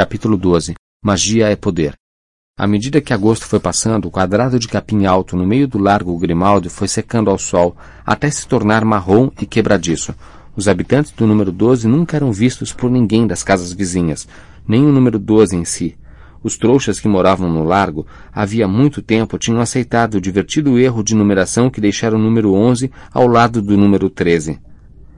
Capítulo 12 Magia é poder. À medida que agosto foi passando, o quadrado de capim alto no meio do largo Grimaldi foi secando ao sol, até se tornar marrom e quebradiço. Os habitantes do número 12 nunca eram vistos por ninguém das casas vizinhas, nem o número 12 em si. Os trouxas que moravam no largo havia muito tempo tinham aceitado o divertido erro de numeração que deixara o número 11 ao lado do número 13.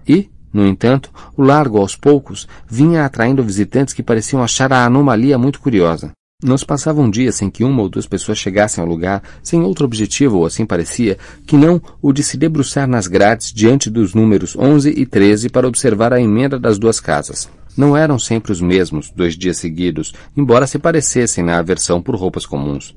E, no entanto, o largo, aos poucos, vinha atraindo visitantes que pareciam achar a anomalia muito curiosa. Não se passava um dia sem que uma ou duas pessoas chegassem ao lugar sem outro objetivo, ou assim parecia, que não o de se debruçar nas grades diante dos números 11 e 13 para observar a emenda das duas casas. Não eram sempre os mesmos, dois dias seguidos, embora se parecessem na aversão por roupas comuns.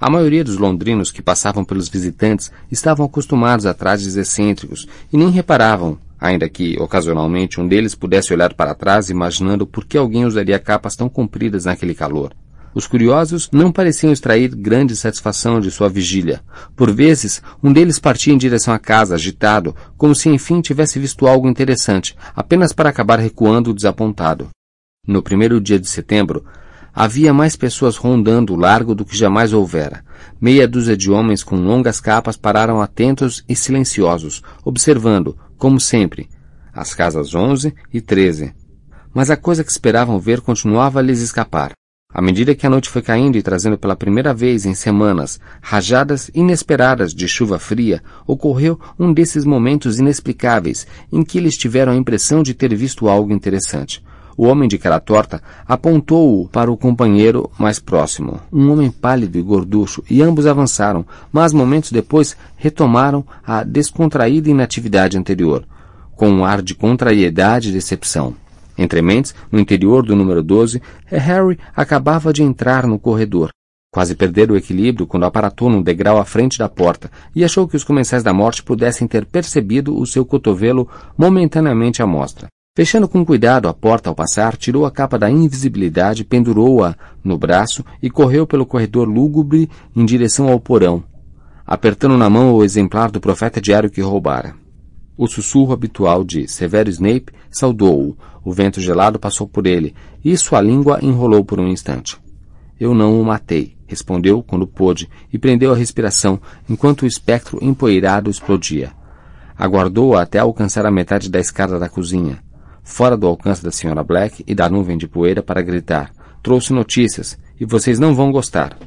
A maioria dos londrinos que passavam pelos visitantes estavam acostumados a trajes excêntricos e nem reparavam, ainda que, ocasionalmente, um deles pudesse olhar para trás imaginando por que alguém usaria capas tão compridas naquele calor. Os curiosos não pareciam extrair grande satisfação de sua vigília. Por vezes, um deles partia em direção à casa, agitado, como se enfim tivesse visto algo interessante, apenas para acabar recuando desapontado. No primeiro dia de setembro, havia mais pessoas rondando o largo do que jamais houvera. Meia dúzia de homens com longas capas pararam atentos e silenciosos, observando, como sempre, as casas 11 e 13. Mas a coisa que esperavam ver continuava a lhes escapar. À medida que a noite foi caindo e trazendo pela primeira vez em semanas rajadas inesperadas de chuva fria, ocorreu um desses momentos inexplicáveis em que eles tiveram a impressão de ter visto algo interessante. O homem de cara torta apontou-o para o companheiro mais próximo, um homem pálido e gorducho, e ambos avançaram, mas momentos depois retomaram a descontraída inatividade anterior, com um ar de contrariedade e decepção. Entre mentes, no interior do número 12, Harry acabava de entrar no corredor. Quase perdera o equilíbrio quando aparatou num degrau à frente da porta e achou que os comensais da morte pudessem ter percebido o seu cotovelo momentaneamente à mostra. Fechando com cuidado a porta ao passar, tirou a capa da invisibilidade, pendurou-a no braço e correu pelo corredor lúgubre em direção ao porão, apertando na mão o exemplar do profeta diário que roubara. O sussurro habitual de Severo Snape saudou-o. O vento gelado passou por ele, e sua língua enrolou por um instante. Eu não o matei, respondeu quando pôde, e prendeu a respiração, enquanto o espectro empoeirado explodia. Aguardou até alcançar a metade da escada da cozinha, fora do alcance da Sra. Black e da nuvem de poeira para gritar. Trouxe notícias, e vocês não vão gostar.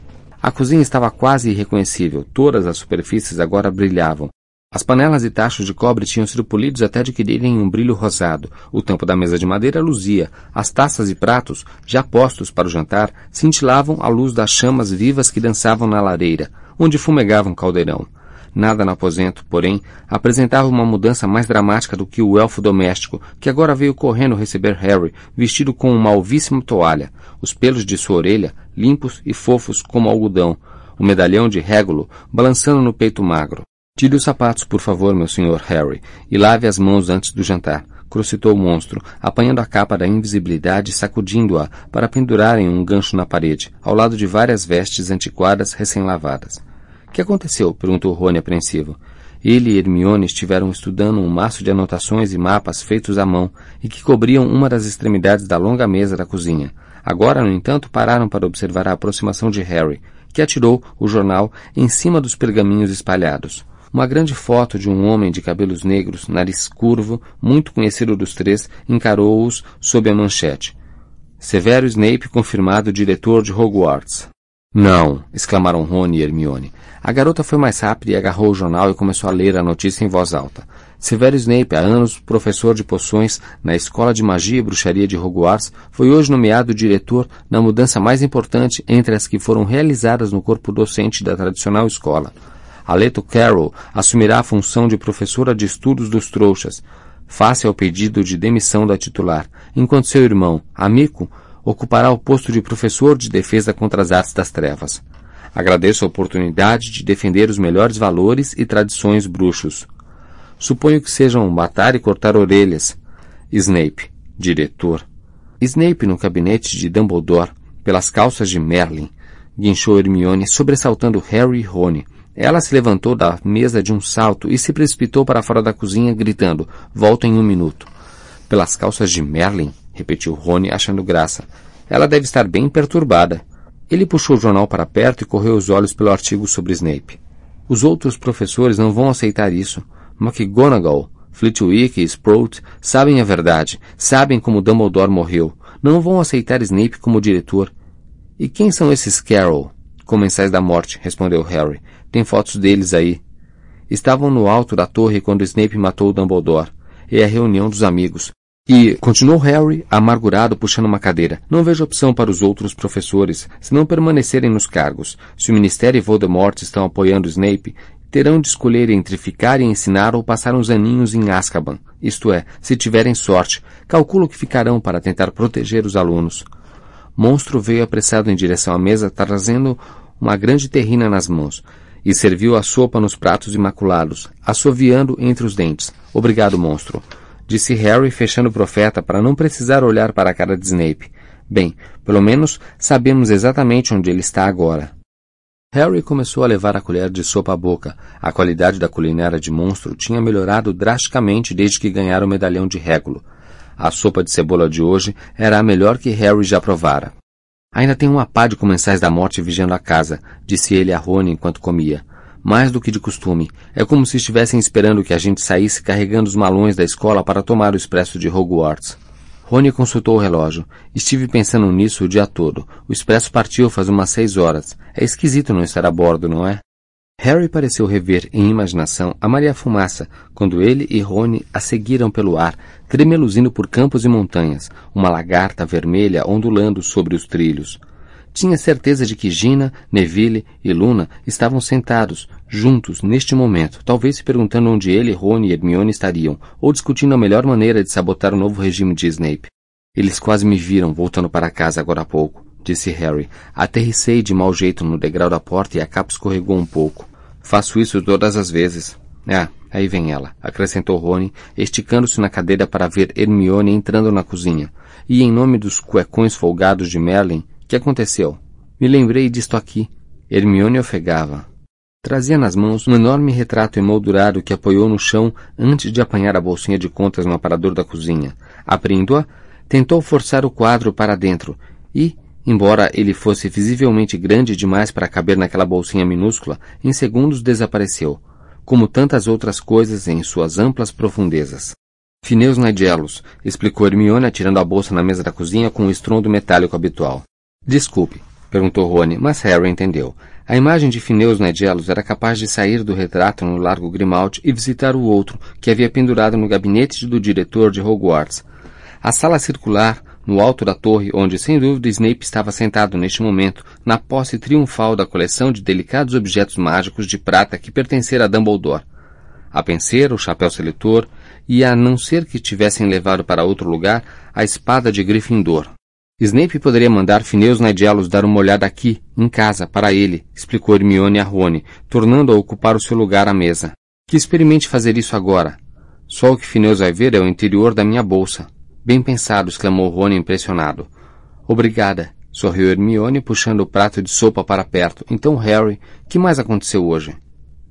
A cozinha estava quase irreconhecível. Todas as superfícies agora brilhavam, as panelas e tachos de cobre tinham sido polidos até adquirirem um brilho rosado. O tampo da mesa de madeira luzia. As taças e pratos, já postos para o jantar, cintilavam à luz das chamas vivas que dançavam na lareira, onde fumegava um caldeirão. Nada no aposento, porém, apresentava uma mudança mais dramática do que o elfo doméstico, que agora veio correndo receber Harry, vestido com uma alvíssima toalha, os pelos de sua orelha, limpos e fofos como algodão, o medalhão de régulo balançando no peito magro. Tire os sapatos, por favor, meu senhor Harry, e lave as mãos antes do jantar, crocitou o monstro, apanhando a capa da invisibilidade e sacudindo-a para pendurar em um gancho na parede, ao lado de várias vestes antiquadas recém-lavadas. Que aconteceu? perguntou Rony apreensivo. Ele e Hermione estiveram estudando um maço de anotações e mapas feitos à mão e que cobriam uma das extremidades da longa mesa da cozinha. Agora, no entanto, pararam para observar a aproximação de Harry, que atirou o jornal em cima dos pergaminhos espalhados. Uma grande foto de um homem de cabelos negros, nariz curvo, muito conhecido dos três, encarou-os sob a manchete. Severo Snape confirmado diretor de Hogwarts. Não! exclamaram Rony e Hermione. A garota foi mais rápida e agarrou o jornal e começou a ler a notícia em voz alta. Severo Snape, há anos professor de poções na Escola de Magia e Bruxaria de Hogwarts, foi hoje nomeado diretor na mudança mais importante entre as que foram realizadas no corpo docente da tradicional escola. Aleto Carroll assumirá a função de professora de estudos dos trouxas, face ao pedido de demissão da titular, enquanto seu irmão, Amico, ocupará o posto de professor de defesa contra as artes das trevas. Agradeço a oportunidade de defender os melhores valores e tradições bruxos. Suponho que sejam matar e cortar orelhas. Snape, diretor. Snape no gabinete de Dumbledore, pelas calças de Merlin, guinchou Hermione, sobressaltando Harry e Rony, ela se levantou da mesa de um salto e se precipitou para fora da cozinha, gritando: Volto em um minuto. Pelas calças de Merlin, repetiu Rony, achando graça. Ela deve estar bem perturbada. Ele puxou o jornal para perto e correu os olhos pelo artigo sobre Snape. Os outros professores não vão aceitar isso. McGonagall, Flitwick e Sprout sabem a verdade, sabem como Dumbledore morreu. Não vão aceitar Snape como diretor. E quem são esses Carroll? Comensais da morte, respondeu Harry. Tem fotos deles aí. Estavam no alto da torre quando Snape matou Dumbledore. É a reunião dos amigos. E, continuou Harry, amargurado, puxando uma cadeira, não vejo opção para os outros professores, se não permanecerem nos cargos. Se o Ministério e Voldemort estão apoiando Snape, terão de escolher entre ficar e ensinar ou passar uns aninhos em Azkaban. Isto é, se tiverem sorte, calculo que ficarão para tentar proteger os alunos. Monstro veio apressado em direção à mesa, trazendo uma grande terrina nas mãos, e serviu a sopa nos pratos imaculados, assoviando entre os dentes. Obrigado, monstro disse Harry fechando o profeta para não precisar olhar para a cara de Snape. Bem, pelo menos sabemos exatamente onde ele está agora. Harry começou a levar a colher de sopa à boca. A qualidade da culinária de monstro tinha melhorado drasticamente desde que ganhara o medalhão de régulo. A sopa de cebola de hoje era a melhor que Harry já provara. Ainda tem uma pá de comensais da morte vigiando a casa, disse ele a Rony enquanto comia mais do que de costume. É como se estivessem esperando que a gente saísse carregando os malões da escola para tomar o expresso de Hogwarts. Rony consultou o relógio. Estive pensando nisso o dia todo. O expresso partiu faz umas seis horas. É esquisito não estar a bordo, não é? Harry pareceu rever em imaginação a Maria Fumaça, quando ele e Rony a seguiram pelo ar, tremeluzindo por campos e montanhas, uma lagarta vermelha ondulando sobre os trilhos. Tinha certeza de que Gina, Neville e Luna estavam sentados, juntos, neste momento, talvez se perguntando onde ele, Rony e Hermione estariam, ou discutindo a melhor maneira de sabotar o novo regime de Snape. Eles quase me viram voltando para casa agora há pouco, disse Harry. Aterricei de mau jeito no degrau da porta e a capa escorregou um pouco. Faço isso todas as vezes. Ah, aí vem ela, acrescentou Rony, esticando-se na cadeira para ver Hermione entrando na cozinha. E em nome dos cuecões folgados de Merlin, que aconteceu? Me lembrei disto aqui. Hermione ofegava. Trazia nas mãos um enorme retrato emoldurado que apoiou no chão antes de apanhar a bolsinha de contas no aparador da cozinha. Abrindo-a, tentou forçar o quadro para dentro e, embora ele fosse visivelmente grande demais para caber naquela bolsinha minúscula, em segundos desapareceu, como tantas outras coisas em suas amplas profundezas. Fineus Nigelos, explicou Hermione atirando a bolsa na mesa da cozinha com o estrondo metálico habitual. Desculpe, perguntou Rony, mas Harry entendeu. A imagem de Fineus Negelos era capaz de sair do retrato no Largo Grimald e visitar o outro, que havia pendurado no gabinete do diretor de Hogwarts. A sala circular, no alto da torre, onde sem dúvida Snape estava sentado neste momento, na posse triunfal da coleção de delicados objetos mágicos de prata que pertencera a Dumbledore. A penseira, o chapéu seletor, e a não ser que tivessem levado para outro lugar, a espada de Gryffindor, Snape poderia mandar Fineus Nigelos dar uma olhada aqui, em casa, para ele, explicou Hermione a Rony, tornando a ocupar o seu lugar à mesa. Que experimente fazer isso agora. Só o que Fineus vai ver é o interior da minha bolsa. Bem pensado, exclamou Rony impressionado. Obrigada, sorriu Hermione, puxando o prato de sopa para perto. Então, Harry, que mais aconteceu hoje?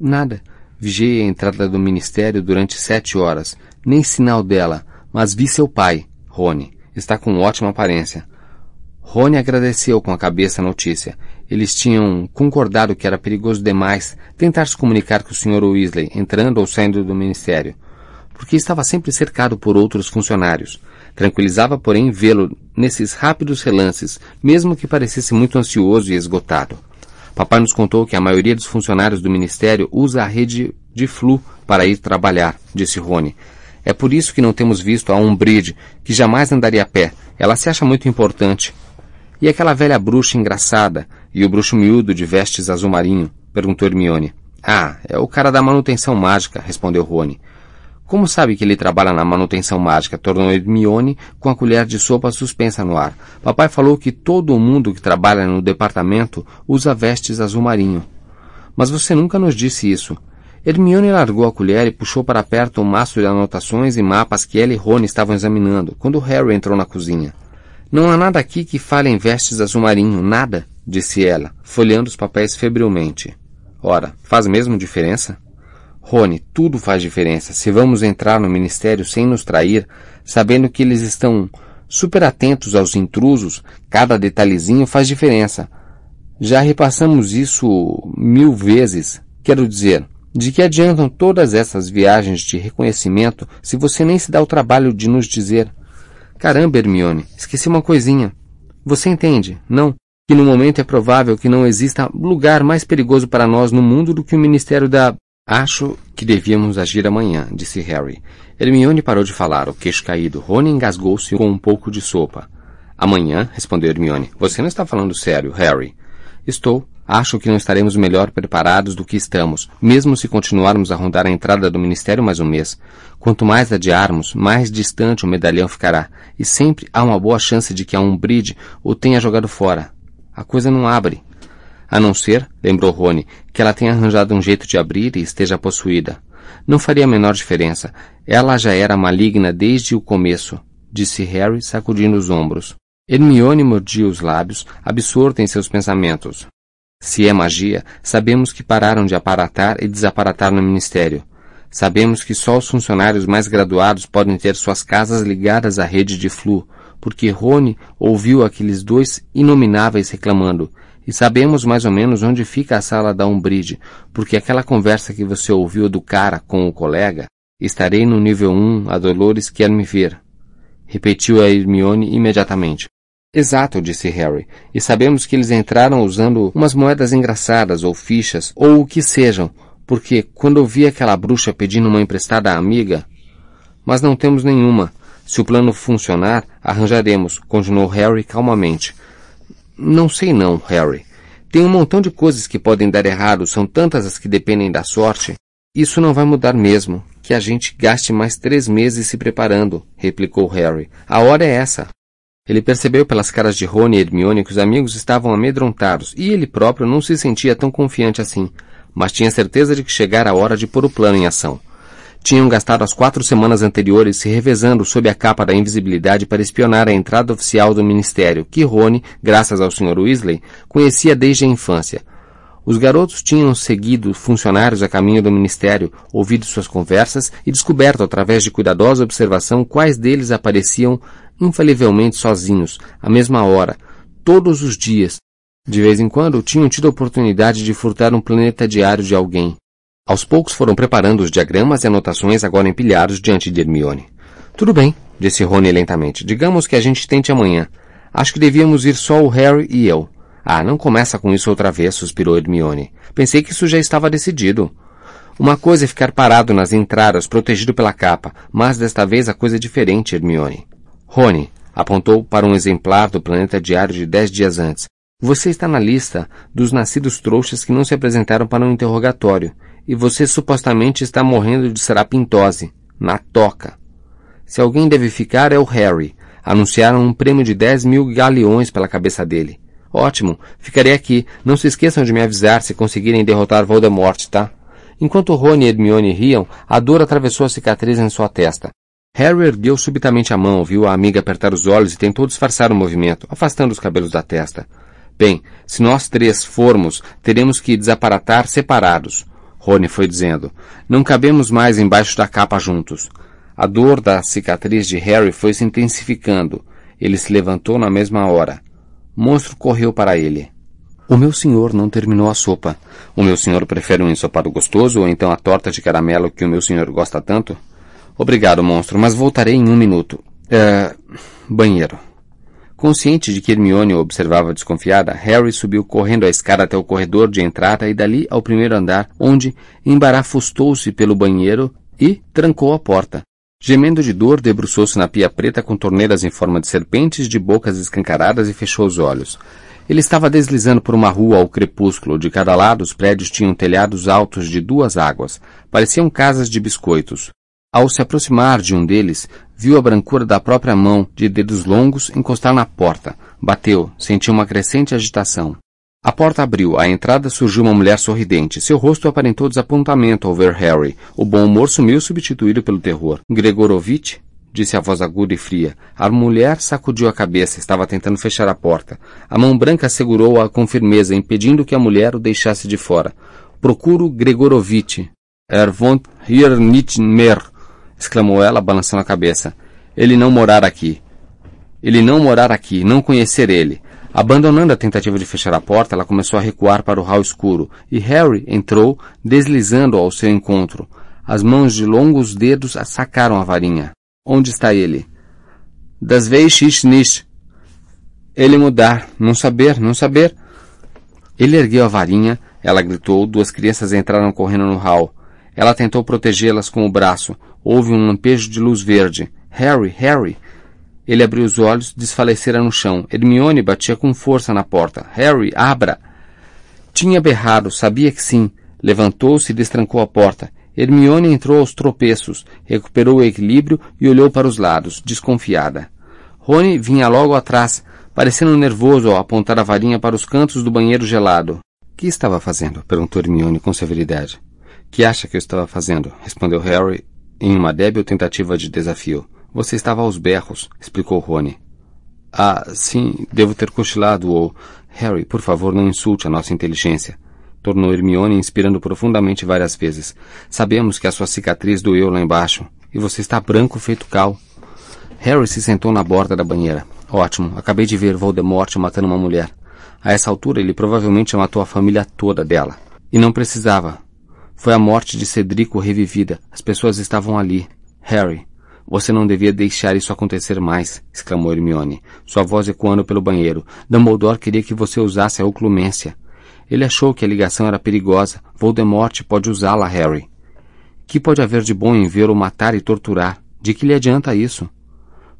Nada. Vigiei a entrada do ministério durante sete horas. Nem sinal dela, mas vi seu pai, Rony. Está com ótima aparência. Rony agradeceu com a cabeça a notícia. Eles tinham concordado que era perigoso demais tentar se comunicar com o Sr. Weasley, entrando ou saindo do ministério, porque estava sempre cercado por outros funcionários. Tranquilizava, porém, vê-lo nesses rápidos relances, mesmo que parecesse muito ansioso e esgotado. Papai nos contou que a maioria dos funcionários do ministério usa a rede de flu para ir trabalhar, disse Rony. É por isso que não temos visto a Umbridge, que jamais andaria a pé. Ela se acha muito importante. E aquela velha bruxa engraçada e o bruxo miúdo de vestes azul marinho? perguntou Hermione. Ah, é o cara da manutenção mágica, respondeu Rony. Como sabe que ele trabalha na manutenção mágica? tornou Hermione com a colher de sopa suspensa no ar. Papai falou que todo mundo que trabalha no departamento usa vestes azul marinho. Mas você nunca nos disse isso. Hermione largou a colher e puxou para perto um maço de anotações e mapas que ela e Rony estavam examinando, quando Harry entrou na cozinha. Não há nada aqui que fale em vestes azul marinho, nada, disse ela, folheando os papéis febrilmente. Ora, faz mesmo diferença? Rony, tudo faz diferença. Se vamos entrar no ministério sem nos trair, sabendo que eles estão super atentos aos intrusos, cada detalhezinho faz diferença. Já repassamos isso mil vezes. Quero dizer, de que adiantam todas essas viagens de reconhecimento se você nem se dá o trabalho de nos dizer? Caramba, Hermione, esqueci uma coisinha. Você entende, não? Que no momento é provável que não exista lugar mais perigoso para nós no mundo do que o Ministério da. Acho que devíamos agir amanhã, disse Harry. Hermione parou de falar, o queixo caído. Rony engasgou-se com um pouco de sopa. Amanhã, respondeu Hermione. Você não está falando sério, Harry. Estou. Acho que não estaremos melhor preparados do que estamos, mesmo se continuarmos a rondar a entrada do Ministério mais um mês. Quanto mais adiarmos, mais distante o medalhão ficará, e sempre há uma boa chance de que a Umbridge o tenha jogado fora. A coisa não abre. A não ser, lembrou Rony, que ela tenha arranjado um jeito de abrir e esteja possuída. Não faria a menor diferença. Ela já era maligna desde o começo, disse Harry, sacudindo os ombros. Hermione mordia os lábios, absorta em seus pensamentos. Se é magia, sabemos que pararam de aparatar e desaparatar no ministério. Sabemos que só os funcionários mais graduados podem ter suas casas ligadas à rede de flu, porque Rony ouviu aqueles dois inomináveis reclamando. E sabemos mais ou menos onde fica a sala da Umbridge, porque aquela conversa que você ouviu do cara com o colega, estarei no nível 1, a Dolores quer me ver. Repetiu a Hermione imediatamente. Exato, disse Harry. E sabemos que eles entraram usando umas moedas engraçadas ou fichas ou o que sejam, porque quando eu vi aquela bruxa pedindo uma emprestada à amiga. Mas não temos nenhuma. Se o plano funcionar, arranjaremos, continuou Harry calmamente. Não sei não, Harry. Tem um montão de coisas que podem dar errado, são tantas as que dependem da sorte. Isso não vai mudar mesmo. Que a gente gaste mais três meses se preparando, replicou Harry. A hora é essa. Ele percebeu pelas caras de Rony e Hermione que os amigos estavam amedrontados e ele próprio não se sentia tão confiante assim, mas tinha certeza de que chegara a hora de pôr o plano em ação. Tinham gastado as quatro semanas anteriores se revezando sob a capa da invisibilidade para espionar a entrada oficial do ministério, que Rony, graças ao Sr. Weasley, conhecia desde a infância. Os garotos tinham seguido funcionários a caminho do ministério, ouvido suas conversas e descoberto através de cuidadosa observação quais deles apareciam infalivelmente sozinhos, à mesma hora, todos os dias. De vez em quando tinham tido a oportunidade de furtar um planeta diário de alguém. Aos poucos foram preparando os diagramas e anotações agora empilhados diante de Hermione. Tudo bem, disse Rony lentamente. Digamos que a gente tente amanhã. Acho que devíamos ir só o Harry e eu. Ah, não começa com isso outra vez, suspirou Hermione. Pensei que isso já estava decidido. Uma coisa é ficar parado nas entradas, protegido pela capa, mas desta vez a coisa é diferente, Hermione. Rony apontou para um exemplar do planeta diário de dez dias antes. Você está na lista dos nascidos trouxas que não se apresentaram para um interrogatório, e você supostamente está morrendo de serapintose, na toca. Se alguém deve ficar é o Harry. Anunciaram um prêmio de dez mil galeões pela cabeça dele. Ótimo, ficarei aqui. Não se esqueçam de me avisar se conseguirem derrotar Voldemort, tá? Enquanto Rony e Hermione riam, a dor atravessou a cicatriz em sua testa. Harry ergueu subitamente a mão, viu a amiga apertar os olhos e tentou disfarçar o movimento, afastando os cabelos da testa. Bem, se nós três formos, teremos que desaparatar separados. Rony foi dizendo. Não cabemos mais embaixo da capa juntos. A dor da cicatriz de Harry foi se intensificando. Ele se levantou na mesma hora. Monstro correu para ele. O meu senhor não terminou a sopa. O meu senhor prefere um ensopado gostoso ou então a torta de caramelo que o meu senhor gosta tanto? Obrigado, monstro, mas voltarei em um minuto. É... Banheiro. Consciente de que Hermione o observava desconfiada, Harry subiu correndo a escada até o corredor de entrada e dali ao primeiro andar, onde embarafustou-se pelo banheiro e trancou a porta. Gemendo de dor, debruçou-se na pia preta com torneiras em forma de serpentes de bocas escancaradas e fechou os olhos. Ele estava deslizando por uma rua ao crepúsculo. De cada lado, os prédios tinham telhados altos de duas águas. Pareciam casas de biscoitos. Ao se aproximar de um deles, viu a brancura da própria mão, de dedos longos, encostar na porta. Bateu, sentiu uma crescente agitação. A porta abriu, à entrada surgiu uma mulher sorridente. Seu rosto aparentou desapontamento ao ver Harry. O bom humor sumiu substituído pelo terror. Gregorovitch? disse a voz aguda e fria. A mulher sacudiu a cabeça, estava tentando fechar a porta. A mão branca segurou-a com firmeza, impedindo que a mulher o deixasse de fora. Procuro Gregorovitch. Er wohnt hier nicht mehr exclamou ela, balançando a cabeça. Ele não morar aqui. ele não morar aqui, não conhecer ele. Abandonando a tentativa de fechar a porta, ela começou a recuar para o hall escuro, e Harry entrou, deslizando ao seu encontro. As mãos de longos dedos sacaram a varinha. Onde está ele? Das vezes nish. Ele mudar, não saber, não saber. Ele ergueu a varinha, ela gritou, duas crianças entraram correndo no hall. Ela tentou protegê-las com o braço. Houve um lampejo de luz verde. Harry, Harry! Ele abriu os olhos, desfalecera no chão. Hermione batia com força na porta. Harry, abra! Tinha berrado, sabia que sim. Levantou-se e destrancou a porta. Hermione entrou aos tropeços, recuperou o equilíbrio e olhou para os lados, desconfiada. Rony vinha logo atrás, parecendo nervoso ao apontar a varinha para os cantos do banheiro gelado. Que estava fazendo? perguntou Hermione com severidade. Que acha que eu estava fazendo? respondeu Harry em uma débil tentativa de desafio. Você estava aos berros, explicou Rony. Ah, sim, devo ter cochilado ou... Harry, por favor, não insulte a nossa inteligência. Tornou Hermione inspirando profundamente várias vezes. Sabemos que a sua cicatriz doeu lá embaixo. E você está branco feito cal. Harry se sentou na borda da banheira. Ótimo, acabei de ver Voldemort matando uma mulher. A essa altura ele provavelmente matou a família toda dela. E não precisava. Foi a morte de Cedrico revivida. As pessoas estavam ali. Harry, você não devia deixar isso acontecer mais, exclamou Hermione, sua voz ecoando pelo banheiro. Dumbledore queria que você usasse a oclumência. Ele achou que a ligação era perigosa. Voldemort pode usá-la, Harry. Que pode haver de bom em vê-lo matar e torturar? De que lhe adianta isso?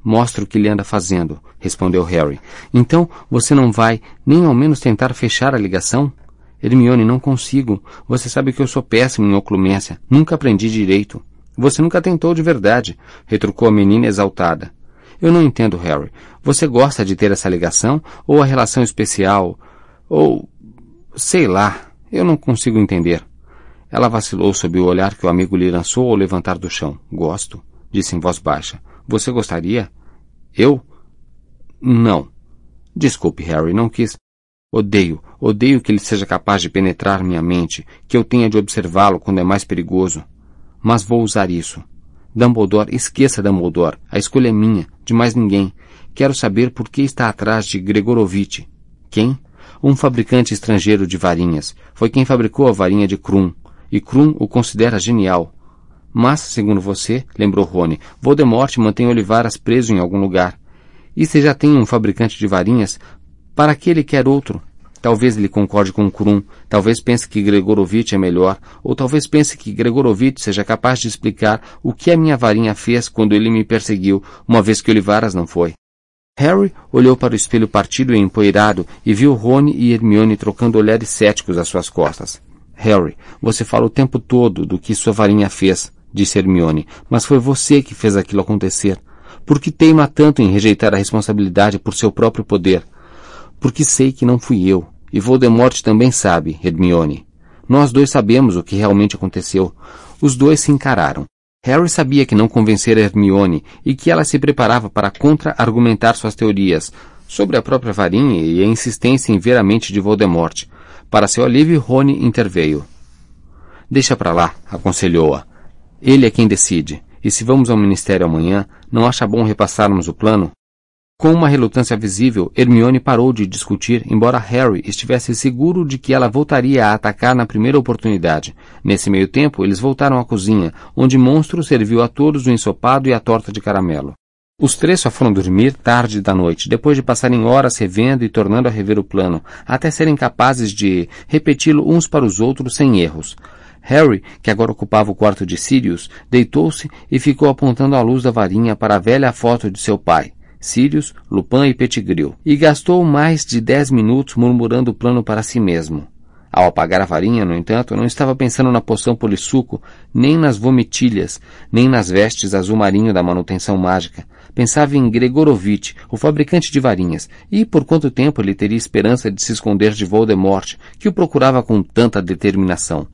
Mostre o que ele anda fazendo, respondeu Harry. Então você não vai nem ao menos tentar fechar a ligação? Hermione, não consigo. Você sabe que eu sou péssimo em oclumência. Nunca aprendi direito. Você nunca tentou de verdade, retrucou a menina exaltada. Eu não entendo, Harry. Você gosta de ter essa ligação ou a relação especial? Ou. sei lá. Eu não consigo entender. Ela vacilou sob o olhar que o amigo lhe lançou ao levantar do chão. Gosto, disse em voz baixa. Você gostaria? Eu? Não. Desculpe, Harry, não quis. Odeio, odeio que ele seja capaz de penetrar minha mente, que eu tenha de observá-lo quando é mais perigoso. Mas vou usar isso. Dumbledore, esqueça Dumbledore. A escolha é minha, de mais ninguém. Quero saber por que está atrás de Gregorovitch. Quem? Um fabricante estrangeiro de varinhas. Foi quem fabricou a varinha de Krum. E Krum o considera genial. Mas, segundo você, lembrou Rony, Voldemort mantém Olivaras preso em algum lugar. E se já tem um fabricante de varinhas, para que ele quer outro? Talvez ele concorde com Krum, talvez pense que Gregorovitch é melhor, ou talvez pense que Gregorovitch seja capaz de explicar o que a minha varinha fez quando ele me perseguiu, uma vez que Olivaras não foi. Harry olhou para o espelho partido e empoeirado e viu Rony e Hermione trocando olhares céticos às suas costas. Harry, você fala o tempo todo do que sua varinha fez, disse Hermione, mas foi você que fez aquilo acontecer. Por que teima tanto em rejeitar a responsabilidade por seu próprio poder? Porque sei que não fui eu. E Voldemort também sabe, Hermione. Nós dois sabemos o que realmente aconteceu. Os dois se encararam. Harry sabia que não convencera Hermione e que ela se preparava para contra-argumentar suas teorias sobre a própria varinha e a insistência em ver a mente de Voldemort. Para seu alívio, Rony interveio. Deixa para lá, aconselhou-a. Ele é quem decide. E se vamos ao ministério amanhã, não acha bom repassarmos o plano? Com uma relutância visível, Hermione parou de discutir, embora Harry estivesse seguro de que ela voltaria a atacar na primeira oportunidade. Nesse meio tempo, eles voltaram à cozinha, onde Monstro serviu a todos o ensopado e a torta de caramelo. Os três só foram dormir tarde da noite, depois de passarem horas revendo e tornando a rever o plano, até serem capazes de repeti-lo uns para os outros sem erros. Harry, que agora ocupava o quarto de Sirius, deitou-se e ficou apontando a luz da varinha para a velha foto de seu pai. Sirius, Lupin e Pettigrew, e gastou mais de dez minutos murmurando o plano para si mesmo. Ao apagar a varinha, no entanto, não estava pensando na poção polissuco, nem nas vomitilhas, nem nas vestes azul marinho da manutenção mágica. Pensava em Gregorovitch, o fabricante de varinhas, e por quanto tempo ele teria esperança de se esconder de Voldemort, que o procurava com tanta determinação.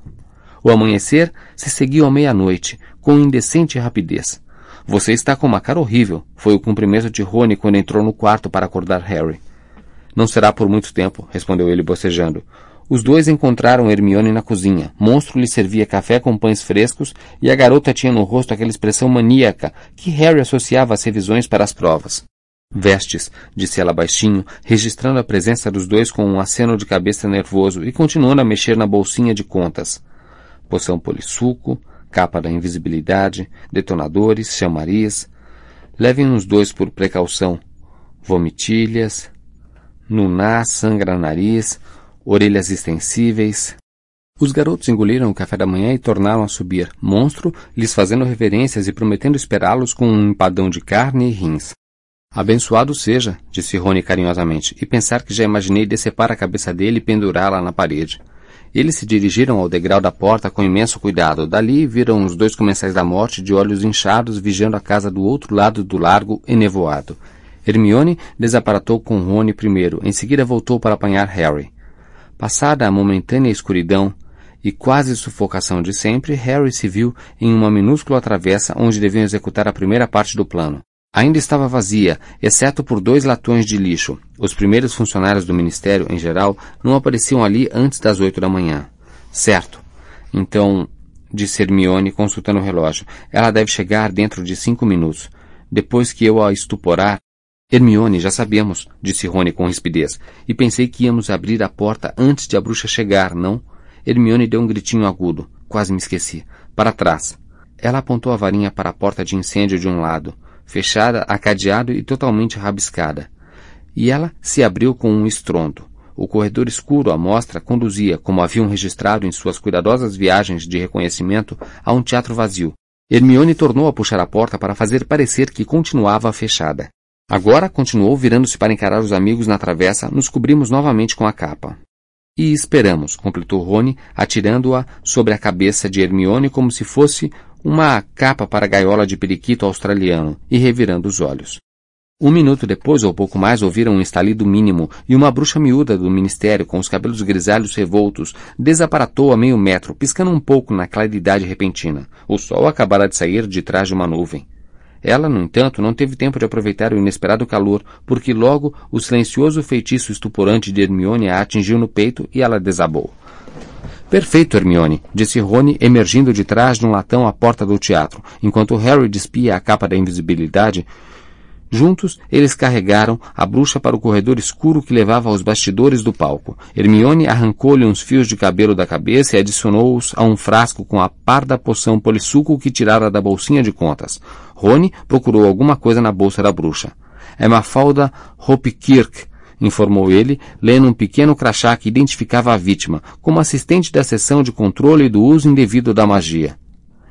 O amanhecer se seguiu à meia-noite, com indecente rapidez. Você está com uma cara horrível, foi o cumprimento de Rony quando entrou no quarto para acordar Harry. Não será por muito tempo, respondeu ele bocejando. Os dois encontraram Hermione na cozinha. Monstro lhe servia café com pães frescos e a garota tinha no rosto aquela expressão maníaca que Harry associava às revisões para as provas. Vestes, disse ela baixinho, registrando a presença dos dois com um aceno de cabeça nervoso e continuando a mexer na bolsinha de contas. Poção polissuco, capa da invisibilidade, detonadores, chamariz. Levem uns dois por precaução. Vomitilhas, nuná, sangra nariz, orelhas extensíveis. Os garotos engoliram o café da manhã e tornaram a subir, monstro lhes fazendo reverências e prometendo esperá-los com um empadão de carne e rins. Abençoado seja, disse Rony carinhosamente, e pensar que já imaginei decepar a cabeça dele e pendurá-la na parede. Eles se dirigiram ao degrau da porta com imenso cuidado. Dali viram os dois comensais da morte de olhos inchados vigiando a casa do outro lado do largo enevoado. Hermione desaparatou com Rony primeiro, em seguida voltou para apanhar Harry. Passada a momentânea escuridão e quase sufocação de sempre, Harry se viu em uma minúscula travessa onde deviam executar a primeira parte do plano. Ainda estava vazia, exceto por dois latões de lixo. Os primeiros funcionários do ministério, em geral, não apareciam ali antes das oito da manhã. Certo. Então, disse Hermione, consultando o relógio, ela deve chegar dentro de cinco minutos. Depois que eu a estuporar. Hermione, já sabemos, disse Rony com rispidez, e pensei que íamos abrir a porta antes de a bruxa chegar, não? Hermione deu um gritinho agudo. Quase me esqueci. Para trás. Ela apontou a varinha para a porta de incêndio de um lado fechada a cadeado e totalmente rabiscada. E ela se abriu com um estrondo. O corredor escuro à mostra conduzia, como haviam registrado em suas cuidadosas viagens de reconhecimento, a um teatro vazio. Hermione tornou a puxar a porta para fazer parecer que continuava fechada. Agora continuou virando-se para encarar os amigos na travessa, nos cobrimos novamente com a capa. E esperamos, completou Rony, atirando-a sobre a cabeça de Hermione como se fosse uma capa para gaiola de periquito australiano e revirando os olhos. Um minuto depois, ou pouco mais, ouviram um estalido mínimo e uma bruxa miúda do ministério, com os cabelos grisalhos revoltos, desaparatou a meio metro, piscando um pouco na claridade repentina. O sol acabara de sair de trás de uma nuvem. Ela, no entanto, não teve tempo de aproveitar o inesperado calor, porque logo o silencioso feitiço estuporante de Hermione a atingiu no peito e ela desabou. Perfeito, Hermione, disse Rony, emergindo de trás de um latão à porta do teatro, enquanto Harry despia a capa da invisibilidade. Juntos, eles carregaram a bruxa para o corredor escuro que levava aos bastidores do palco. Hermione arrancou-lhe uns fios de cabelo da cabeça e adicionou-os a um frasco com a parda poção polissuco que tirara da bolsinha de contas. Rony procurou alguma coisa na bolsa da bruxa. É Mafalda Hopkirk, informou ele, lendo um pequeno crachá que identificava a vítima como assistente da seção de controle do uso indevido da magia.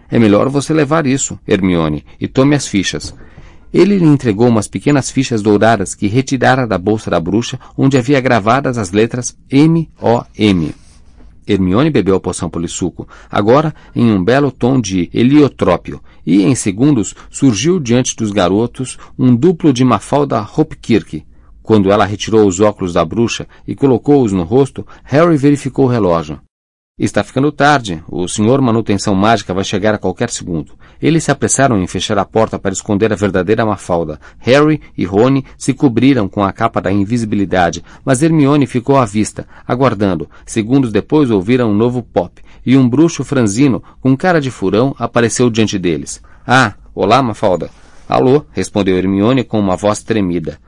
É melhor você levar isso, Hermione, e tome as fichas. Ele lhe entregou umas pequenas fichas douradas que retirara da bolsa da bruxa, onde havia gravadas as letras M-O-M. Hermione bebeu a poção polissuco, agora em um belo tom de heliotrópio, e em segundos surgiu diante dos garotos um duplo de Mafalda Hopkirk, quando ela retirou os óculos da bruxa e colocou-os no rosto, Harry verificou o relógio. Está ficando tarde. O senhor manutenção mágica vai chegar a qualquer segundo. Eles se apressaram em fechar a porta para esconder a verdadeira Mafalda. Harry e Rony se cobriram com a capa da invisibilidade, mas Hermione ficou à vista, aguardando. Segundos depois ouviram um novo pop, e um bruxo franzino, com cara de furão, apareceu diante deles. Ah, olá, Mafalda. Alô, respondeu Hermione com uma voz tremida.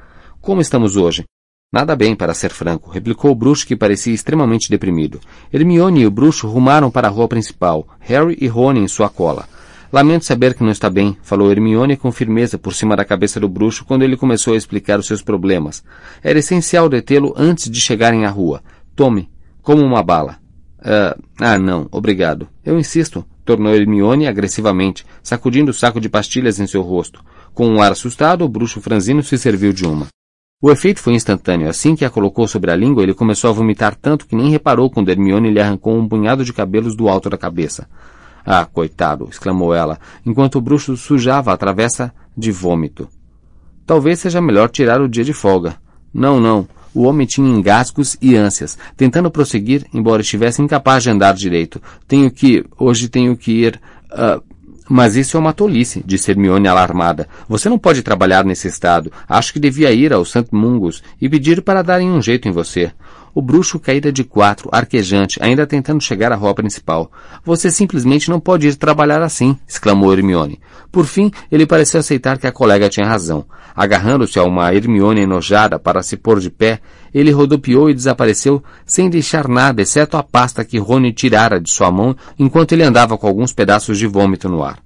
Como estamos hoje? Nada bem, para ser franco, replicou o bruxo que parecia extremamente deprimido. Hermione e o bruxo rumaram para a rua principal, Harry e Rony em sua cola. Lamento saber que não está bem, falou Hermione com firmeza por cima da cabeça do bruxo quando ele começou a explicar os seus problemas. Era essencial detê-lo antes de chegarem à rua. Tome, como uma bala. Uh, ah, não, obrigado. Eu insisto, tornou Hermione agressivamente, sacudindo o saco de pastilhas em seu rosto. Com um ar assustado, o bruxo franzino se serviu de uma. O efeito foi instantâneo. Assim que a colocou sobre a língua, ele começou a vomitar tanto que nem reparou quando Hermione lhe arrancou um punhado de cabelos do alto da cabeça. Ah, coitado! exclamou ela, enquanto o bruxo sujava a travessa de vômito. Talvez seja melhor tirar o dia de folga. Não, não. O homem tinha engasgos e ânsias, tentando prosseguir, embora estivesse incapaz de andar direito. Tenho que. Hoje tenho que ir. Uh, mas isso é uma tolice, disse Hermione alarmada. Você não pode trabalhar nesse estado. Acho que devia ir ao St. Mungus e pedir para darem um jeito em você. O bruxo caíra de quatro, arquejante, ainda tentando chegar à rua principal. Você simplesmente não pode ir trabalhar assim, exclamou Hermione. Por fim, ele pareceu aceitar que a colega tinha razão. Agarrando-se a uma Hermione enojada para se pôr de pé, ele rodopiou e desapareceu sem deixar nada exceto a pasta que Rony tirara de sua mão enquanto ele andava com alguns pedaços de vômito no ar.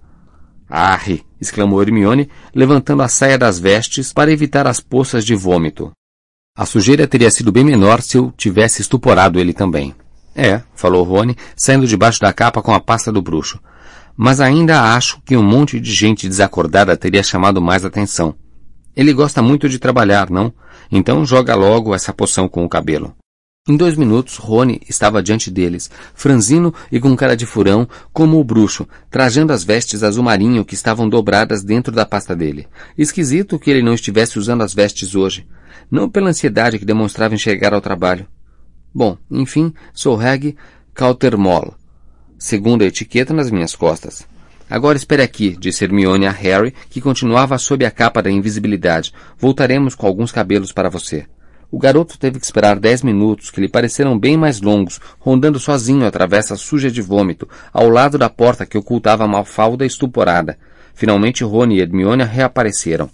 Arre! exclamou Hermione, levantando a saia das vestes para evitar as poças de vômito. A sujeira teria sido bem menor se eu tivesse estuporado ele também. É, falou Rony, saindo debaixo da capa com a pasta do bruxo. Mas ainda acho que um monte de gente desacordada teria chamado mais atenção. Ele gosta muito de trabalhar, não? Então joga logo essa poção com o cabelo. Em dois minutos, Rony estava diante deles, franzino e com cara de furão, como o bruxo, trajando as vestes azul marinho que estavam dobradas dentro da pasta dele. Esquisito que ele não estivesse usando as vestes hoje. Não pela ansiedade que demonstrava em chegar ao trabalho. Bom, enfim, sou Reg Cautermol, segundo a etiqueta nas minhas costas. Agora espere aqui, disse Hermione a Harry, que continuava sob a capa da invisibilidade. Voltaremos com alguns cabelos para você. O garoto teve que esperar dez minutos, que lhe pareceram bem mais longos, rondando sozinho a travessa suja de vômito, ao lado da porta que ocultava a malfalda estuporada. Finalmente Rony e Hermione reapareceram.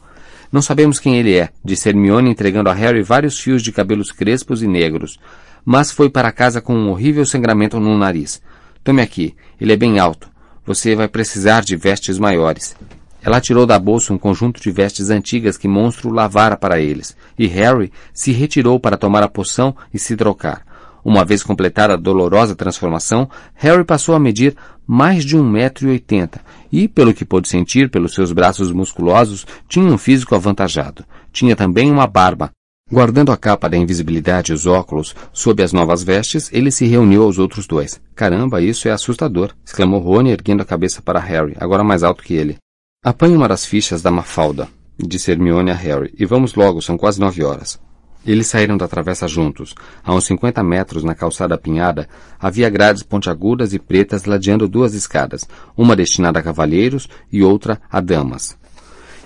Não sabemos quem ele é, disse Hermione entregando a Harry vários fios de cabelos crespos e negros. Mas foi para casa com um horrível sangramento no nariz. Tome aqui, ele é bem alto. Você vai precisar de vestes maiores. Ela tirou da bolsa um conjunto de vestes antigas que Monstro lavara para eles, e Harry se retirou para tomar a poção e se trocar. Uma vez completada a dolorosa transformação, Harry passou a medir mais de um metro e oitenta, e, pelo que pôde sentir pelos seus braços musculosos, tinha um físico avantajado. Tinha também uma barba. Guardando a capa da invisibilidade e os óculos sob as novas vestes, ele se reuniu aos outros dois. Caramba, isso é assustador! exclamou Rony, erguendo a cabeça para Harry, agora mais alto que ele. Apanhe uma das fichas da Mafalda, disse Hermione a Harry, e vamos logo, são quase nove horas. Eles saíram da travessa juntos. A uns cinquenta metros, na calçada apinhada, havia grades pontiagudas e pretas ladeando duas escadas, uma destinada a cavalheiros e outra a damas.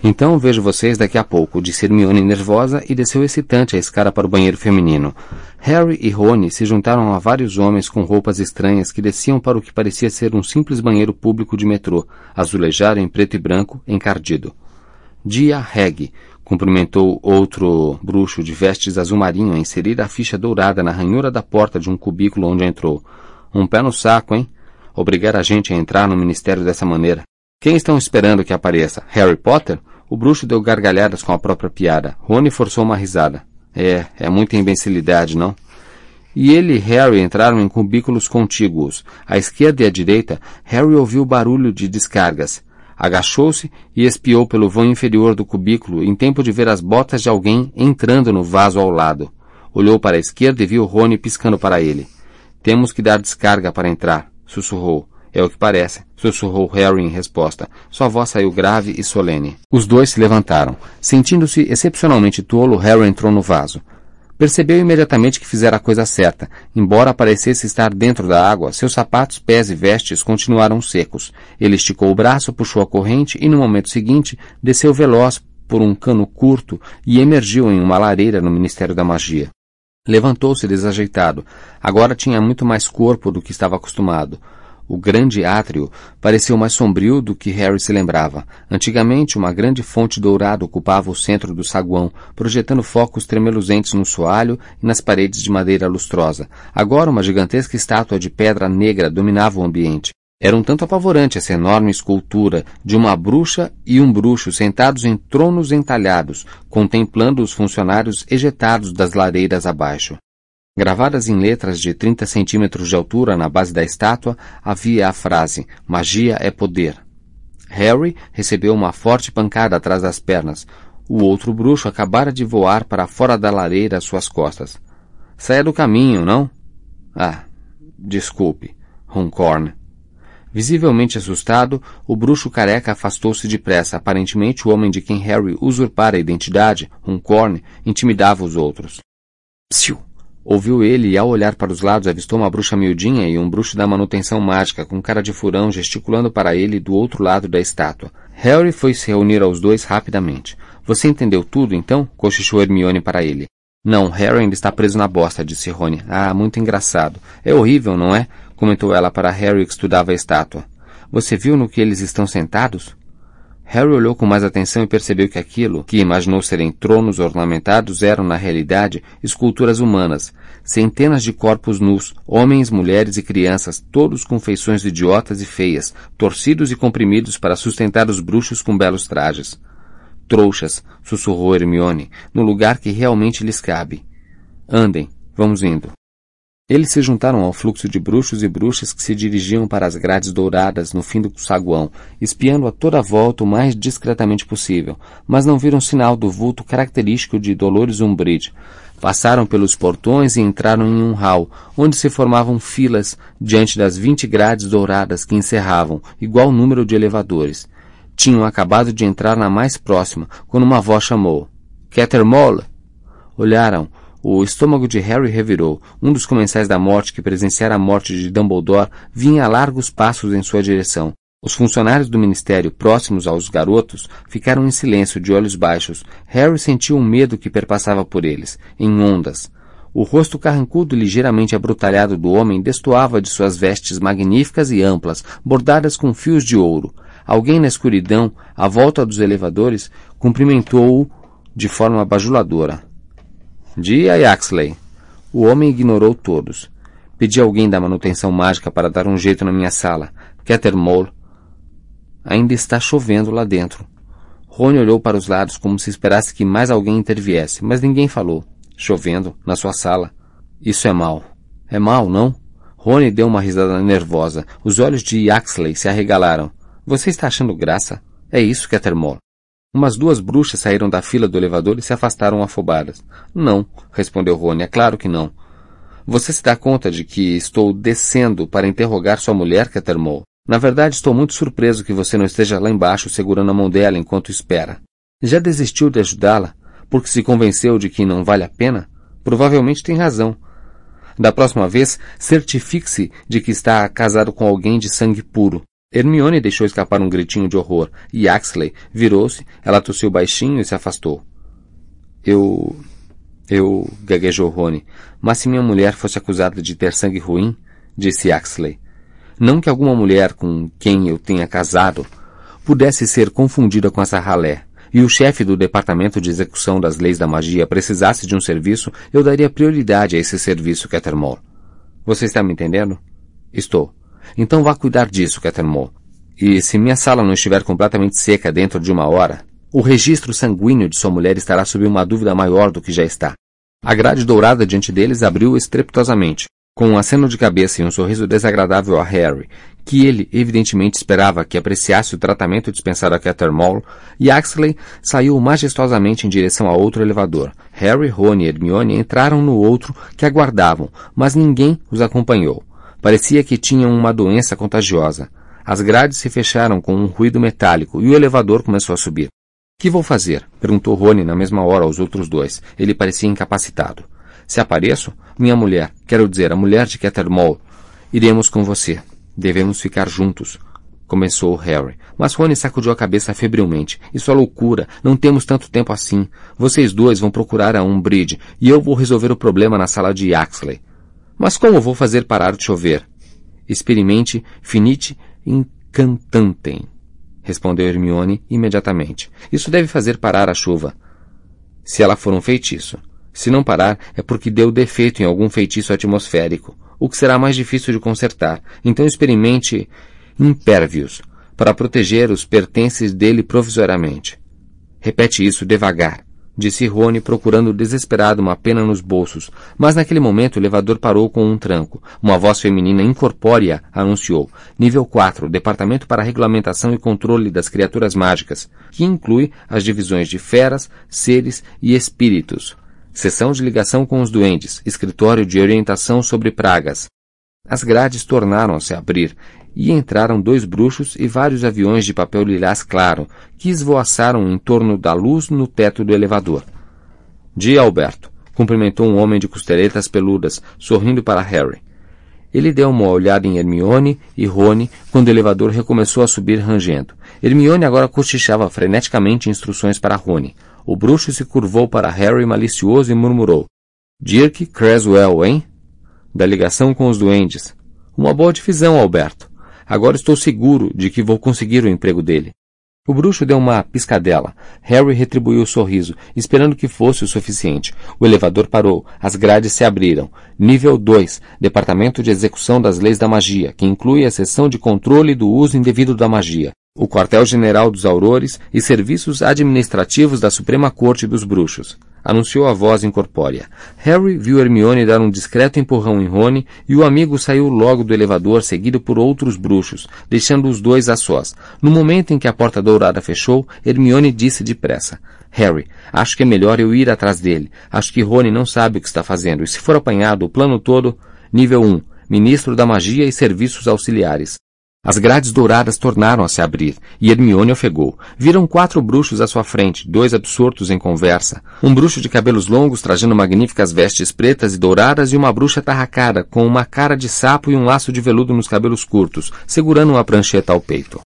Então vejo vocês daqui a pouco, disse Hermione nervosa e desceu excitante a escada para o banheiro feminino. Harry e Rony se juntaram a vários homens com roupas estranhas que desciam para o que parecia ser um simples banheiro público de metrô, azulejado em preto e branco, encardido. Dia Reg, cumprimentou outro bruxo de vestes azul marinho a inserir a ficha dourada na ranhura da porta de um cubículo onde entrou. Um pé no saco, hein? Obrigar a gente a entrar no ministério dessa maneira. Quem estão esperando que apareça? Harry Potter? O bruxo deu gargalhadas com a própria piada. Rony forçou uma risada. É, é muita imbecilidade, não? E ele e Harry entraram em cubículos contíguos. À esquerda e à direita, Harry ouviu barulho de descargas. Agachou-se e espiou pelo vão inferior do cubículo em tempo de ver as botas de alguém entrando no vaso ao lado. Olhou para a esquerda e viu Rony piscando para ele. Temos que dar descarga para entrar, sussurrou. É o que parece, sussurrou Harry em resposta. Sua voz saiu grave e solene. Os dois se levantaram. Sentindo-se excepcionalmente tolo, Harry entrou no vaso. Percebeu imediatamente que fizera a coisa certa. Embora parecesse estar dentro da água, seus sapatos, pés e vestes continuaram secos. Ele esticou o braço, puxou a corrente e, no momento seguinte, desceu veloz por um cano curto e emergiu em uma lareira no Ministério da Magia. Levantou-se desajeitado. Agora tinha muito mais corpo do que estava acostumado. O grande átrio pareceu mais sombrio do que Harry se lembrava. Antigamente, uma grande fonte dourada ocupava o centro do saguão, projetando focos tremeluzentes no soalho e nas paredes de madeira lustrosa. Agora, uma gigantesca estátua de pedra negra dominava o ambiente. Era um tanto apavorante essa enorme escultura de uma bruxa e um bruxo sentados em tronos entalhados, contemplando os funcionários ejetados das lareiras abaixo. Gravadas em letras de 30 centímetros de altura na base da estátua havia a frase Magia é poder. Harry recebeu uma forte pancada atrás das pernas. O outro bruxo acabara de voar para fora da lareira às suas costas. Saia do caminho, não? Ah, desculpe, Runcorn. Visivelmente assustado, o bruxo careca afastou-se depressa. Aparentemente, o homem de quem Harry usurpara a identidade, Runcorn, intimidava os outros. Psiu! Ouviu ele e, ao olhar para os lados, avistou uma bruxa miudinha e um bruxo da manutenção mágica, com cara de furão, gesticulando para ele do outro lado da estátua. Harry foi se reunir aos dois rapidamente. Você entendeu tudo, então? cochichou Hermione para ele. Não, Harry ainda está preso na bosta, disse Rony. Ah, muito engraçado. É horrível, não é? comentou ela para Harry que estudava a estátua. Você viu no que eles estão sentados? Harry olhou com mais atenção e percebeu que aquilo, que imaginou serem tronos ornamentados, eram, na realidade, esculturas humanas. Centenas de corpos nus, homens, mulheres e crianças, todos com feições idiotas e feias, torcidos e comprimidos para sustentar os bruxos com belos trajes. Trouxas, sussurrou Hermione, no lugar que realmente lhes cabe. Andem, vamos indo. Eles se juntaram ao fluxo de bruxos e bruxas que se dirigiam para as grades douradas no fim do saguão, espiando a toda a volta o mais discretamente possível, mas não viram sinal do vulto característico de Dolores Umbridge. Passaram pelos portões e entraram em um hall, onde se formavam filas diante das vinte grades douradas que encerravam, igual número de elevadores. Tinham acabado de entrar na mais próxima, quando uma voz chamou. Cattermole! Olharam, o estômago de Harry revirou. Um dos comensais da morte que presenciara a morte de Dumbledore vinha a largos passos em sua direção. Os funcionários do ministério, próximos aos garotos, ficaram em silêncio, de olhos baixos. Harry sentiu um medo que perpassava por eles, em ondas. O rosto carrancudo e ligeiramente abrutalhado do homem destoava de suas vestes magníficas e amplas, bordadas com fios de ouro. Alguém na escuridão, à volta dos elevadores, cumprimentou-o de forma bajuladora. Dia Yaxley. O homem ignorou todos. Pedi alguém da manutenção mágica para dar um jeito na minha sala. Cattermole. Ainda está chovendo lá dentro. Rony olhou para os lados como se esperasse que mais alguém interviesse, mas ninguém falou. Chovendo, na sua sala. Isso é mal. É mal, não? Rony deu uma risada nervosa. Os olhos de Yaxley se arregalaram. Você está achando graça? É isso, Cattermole. Umas duas bruxas saíram da fila do elevador e se afastaram afobadas. Não, respondeu Rony, é claro que não. Você se dá conta de que estou descendo para interrogar sua mulher, Catermole? Na verdade, estou muito surpreso que você não esteja lá embaixo segurando a mão dela enquanto espera. Já desistiu de ajudá-la? Porque se convenceu de que não vale a pena? Provavelmente tem razão. Da próxima vez, certifique-se de que está casado com alguém de sangue puro. Hermione deixou escapar um gritinho de horror, e Axley virou-se, ela tossiu baixinho e se afastou. Eu... eu... gaguejou Rony. Mas se minha mulher fosse acusada de ter sangue ruim, disse Axley. Não que alguma mulher com quem eu tenha casado pudesse ser confundida com essa ralé, e o chefe do Departamento de Execução das Leis da Magia precisasse de um serviço, eu daria prioridade a esse serviço, Cattermole. Você está me entendendo? Estou. Então vá cuidar disso, Cattermole. E se minha sala não estiver completamente seca dentro de uma hora, o registro sanguíneo de sua mulher estará sob uma dúvida maior do que já está. A grade dourada diante deles abriu estrepitosamente, com um aceno de cabeça e um sorriso desagradável a Harry, que ele evidentemente esperava que apreciasse o tratamento dispensado a Cattermole, e Axley saiu majestosamente em direção a outro elevador. Harry, Rony e Hermione entraram no outro que aguardavam, mas ninguém os acompanhou. Parecia que tinham uma doença contagiosa. As grades se fecharam com um ruído metálico e o elevador começou a subir. Que vou fazer? perguntou Rony na mesma hora aos outros dois. Ele parecia incapacitado. Se apareço, minha mulher, quero dizer, a mulher de Cattermole, iremos com você. Devemos ficar juntos. Começou Harry, mas Rony sacudiu a cabeça febrilmente. Isso é loucura. Não temos tanto tempo assim. Vocês dois vão procurar a Umbridge e eu vou resolver o problema na sala de Yaxley. Mas como vou fazer parar de chover? Experimente finite incantantem, respondeu Hermione imediatamente. Isso deve fazer parar a chuva. Se ela for um feitiço. Se não parar, é porque deu defeito em algum feitiço atmosférico, o que será mais difícil de consertar. Então experimente impérvios, para proteger os pertences dele provisoriamente. Repete isso devagar disse Rony, procurando desesperado uma pena nos bolsos. Mas naquele momento o elevador parou com um tranco. Uma voz feminina incorpórea anunciou: Nível 4, Departamento para Regulamentação e Controle das Criaturas Mágicas, que inclui as divisões de feras, seres e espíritos. Seção de ligação com os duendes, escritório de orientação sobre pragas. As grades tornaram-se a abrir e entraram dois bruxos e vários aviões de papel lilás claro, que esvoaçaram em torno da luz no teto do elevador. Dia Alberto, cumprimentou um homem de costeletas peludas, sorrindo para Harry. Ele deu uma olhada em Hermione e Rony quando o elevador recomeçou a subir rangendo. Hermione agora cochichava freneticamente instruções para Rony. O bruxo se curvou para Harry malicioso e murmurou. Dirk Creswell, hein? Da ligação com os duendes. Uma boa divisão, Alberto. Agora estou seguro de que vou conseguir o emprego dele. O bruxo deu uma piscadela. Harry retribuiu o sorriso, esperando que fosse o suficiente. O elevador parou. As grades se abriram. Nível 2. Departamento de Execução das Leis da Magia, que inclui a seção de controle do uso indevido da magia, o quartel-general dos aurores e serviços administrativos da Suprema Corte dos Bruxos anunciou a voz incorpórea. Harry viu Hermione dar um discreto empurrão em Rony e o amigo saiu logo do elevador seguido por outros bruxos, deixando os dois a sós. No momento em que a porta dourada fechou, Hermione disse depressa. Harry, acho que é melhor eu ir atrás dele. Acho que Rony não sabe o que está fazendo, e se for apanhado o plano todo, nível 1, Ministro da Magia e Serviços Auxiliares. As grades douradas tornaram a se abrir, e Hermione ofegou. Viram quatro bruxos à sua frente, dois absortos em conversa. Um bruxo de cabelos longos trajando magníficas vestes pretas e douradas e uma bruxa tarracada, com uma cara de sapo e um laço de veludo nos cabelos curtos, segurando uma prancheta ao peito.